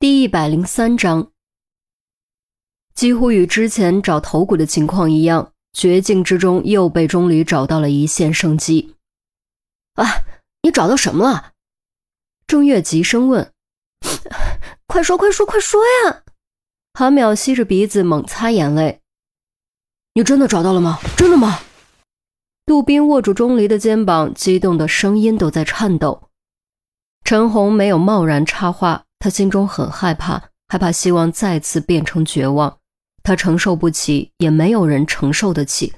第一百零三章，几乎与之前找头骨的情况一样，绝境之中又被钟离找到了一线生机。啊，你找到什么了？郑月急声问：“ 快说，快说，快说呀！”韩淼吸着鼻子猛擦眼泪：“你真的找到了吗？真的吗？”杜宾握住钟离的肩膀，激动的声音都在颤抖。陈红没有贸然插话。他心中很害怕，害怕希望再次变成绝望，他承受不起，也没有人承受得起。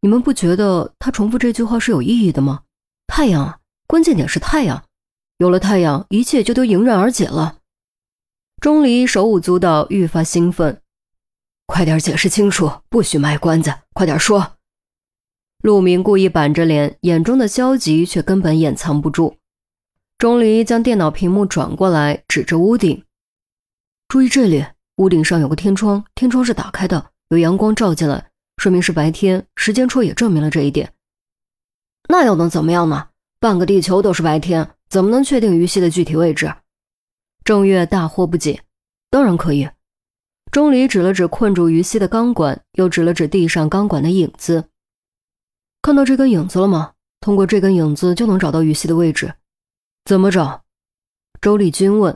你们不觉得他重复这句话是有意义的吗？太阳啊，关键点是太阳，有了太阳，一切就都迎刃而解了。钟离手舞足蹈，愈发兴奋，快点解释清楚，不许卖关子，快点说。陆明故意板着脸，眼中的焦急却根本掩藏不住。钟离将电脑屏幕转过来，指着屋顶：“注意这里，屋顶上有个天窗，天窗是打开的，有阳光照进来，说明是白天。时间戳也证明了这一点。那又能怎么样呢？半个地球都是白天，怎么能确定于西的具体位置？”郑月大惑不解：“当然可以。”钟离指了指困住于西的钢管，又指了指地上钢管的影子：“看到这根影子了吗？通过这根影子就能找到于西的位置。”怎么找？周丽君问。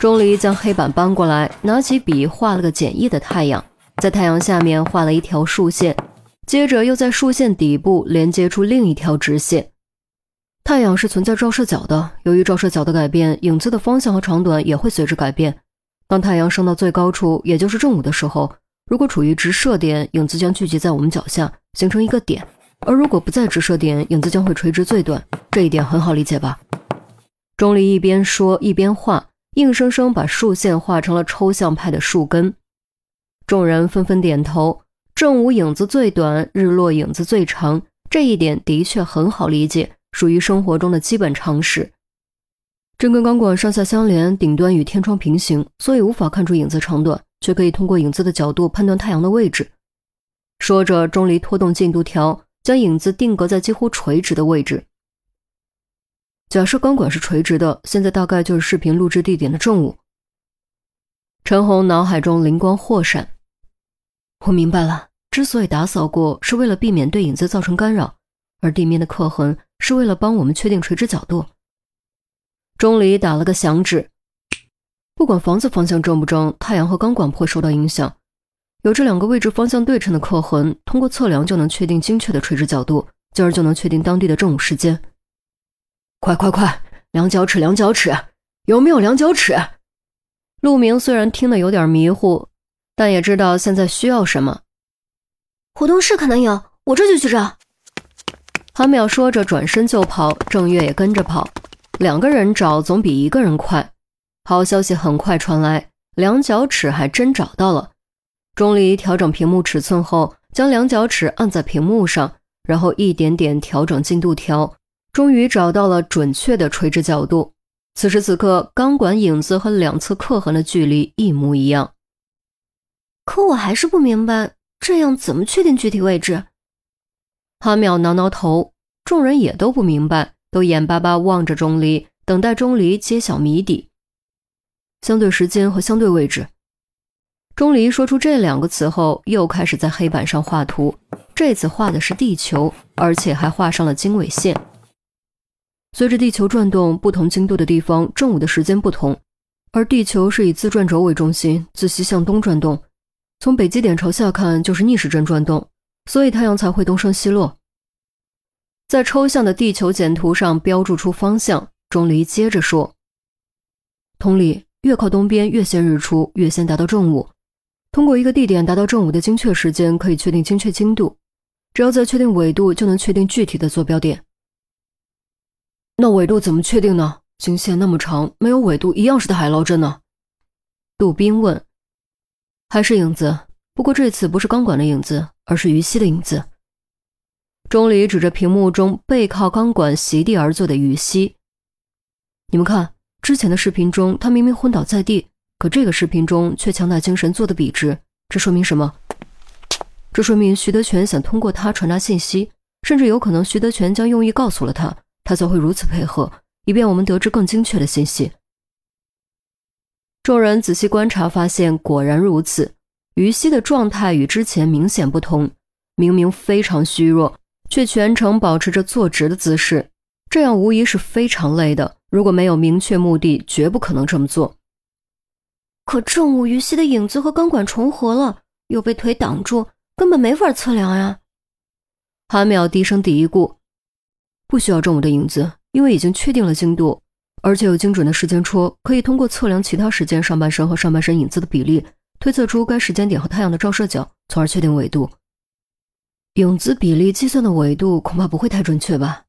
钟离将黑板搬过来，拿起笔画了个简易的太阳，在太阳下面画了一条竖线，接着又在竖线底部连接出另一条直线。太阳是存在照射角的，由于照射角的改变，影子的方向和长短也会随之改变。当太阳升到最高处，也就是正午的时候，如果处于直射点，影子将聚集在我们脚下，形成一个点；而如果不在直射点，影子将会垂直最短。这一点很好理解吧？钟离一边说一边画，硬生生把竖线画成了抽象派的树根。众人纷纷点头。正午影子最短，日落影子最长，这一点的确很好理解，属于生活中的基本常识。这根钢管上下相连，顶端与天窗平行，所以无法看出影子长短，却可以通过影子的角度判断太阳的位置。说着，钟离拖动进度条，将影子定格在几乎垂直的位置。假设钢管是垂直的，现在大概就是视频录制地点的正午。陈红脑海中灵光豁闪，我明白了，之所以打扫过，是为了避免对影子造成干扰，而地面的刻痕是为了帮我们确定垂直角度。钟离打了个响指，不管房子方向正不正，太阳和钢管不会受到影响。有这两个位置方向对称的刻痕，通过测量就能确定精确的垂直角度，进而就能确定当地的正午时间。快快快！量角尺，量角尺，有没有量角尺？陆明虽然听得有点迷糊，但也知道现在需要什么。活动室可能有，我这就去找。韩淼说着转身就跑，郑月也跟着跑。两个人找总比一个人快。好消息很快传来，量角尺还真找到了。钟离调整屏幕尺寸后，将量角尺按在屏幕上，然后一点点调整进度条。终于找到了准确的垂直角度。此时此刻，钢管影子和两侧刻痕的距离一模一样。可我还是不明白，这样怎么确定具体位置？韩淼挠挠头，众人也都不明白，都眼巴巴望着钟离，等待钟离揭晓谜底。相对时间和相对位置。钟离说出这两个词后，又开始在黑板上画图。这次画的是地球，而且还画上了经纬线。随着地球转动，不同经度的地方正午的时间不同，而地球是以自转轴为中心，自西向东转动。从北极点朝下看就是逆时针转动，所以太阳才会东升西落。在抽象的地球简图上标注出方向。钟离接着说：“同理，越靠东边越先日出，越先达到正午。通过一个地点达到正午的精确时间，可以确定精确经度。只要再确定纬度，就能确定具体的坐标点。”那纬度怎么确定呢？经线那么长，没有纬度一样是在海捞针呢。杜宾问：“还是影子？不过这次不是钢管的影子，而是于西的影子。”钟离指着屏幕中背靠钢管席地而坐的于西：“你们看，之前的视频中他明明昏倒在地，可这个视频中却强打精神，坐得笔直。这说明什么？这说明徐德全想通过他传达信息，甚至有可能徐德全将用意告诉了他。”他才会如此配合，以便我们得知更精确的信息。众人仔细观察，发现果然如此。于西的状态与之前明显不同，明明非常虚弱，却全程保持着坐直的姿势，这样无疑是非常累的。如果没有明确目的，绝不可能这么做。可正午于西的影子和钢管重合了，又被腿挡住，根本没法测量呀。韩淼低声嘀咕：“不需要正午的影子，因为已经确定了精度。”而且有精准的时间戳，可以通过测量其他时间上半身和上半身影子的比例，推测出该时间点和太阳的照射角，从而确定纬度。影子比例计算的纬度恐怕不会太准确吧？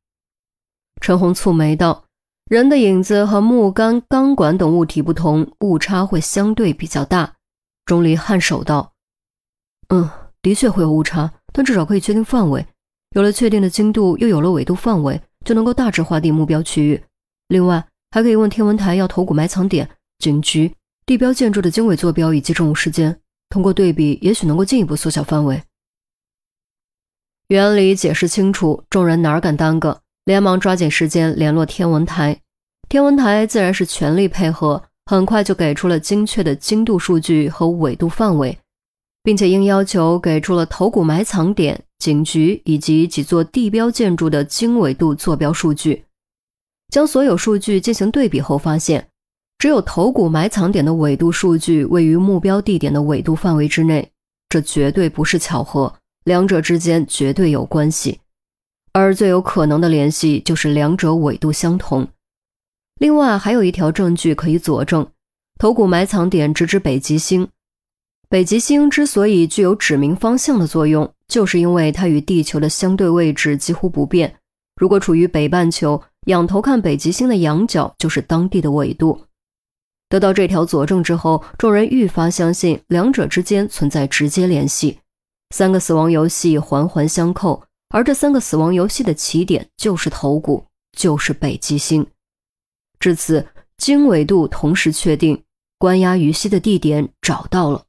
陈红蹙眉道：“人的影子和木杆、钢管等物体不同，误差会相对比较大。”钟离颔首道：“嗯，的确会有误差，但至少可以确定范围。有了确定的精度，又有了纬度范围，就能够大致划定目标区域。另外。”还可以问天文台要头骨埋藏点、警局、地标建筑的经纬坐标以及正午时间。通过对比，也许能够进一步缩小范围。原理解释清楚，众人哪敢耽搁，连忙抓紧时间联络天文台。天文台自然是全力配合，很快就给出了精确的精度数据和纬度范围，并且应要求给出了头骨埋藏点、警局以及几座地标建筑的经纬度坐标数据。将所有数据进行对比后，发现只有头骨埋藏点的纬度数据位于目标地点的纬度范围之内，这绝对不是巧合，两者之间绝对有关系。而最有可能的联系就是两者纬度相同。另外，还有一条证据可以佐证：头骨埋藏点直指北极星。北极星之所以具有指明方向的作用，就是因为它与地球的相对位置几乎不变。如果处于北半球，仰头看北极星的仰角就是当地的纬度。得到这条佐证之后，众人愈发相信两者之间存在直接联系。三个死亡游戏环环相扣，而这三个死亡游戏的起点就是头骨，就是北极星。至此，经纬度同时确定，关押于西的地点找到了。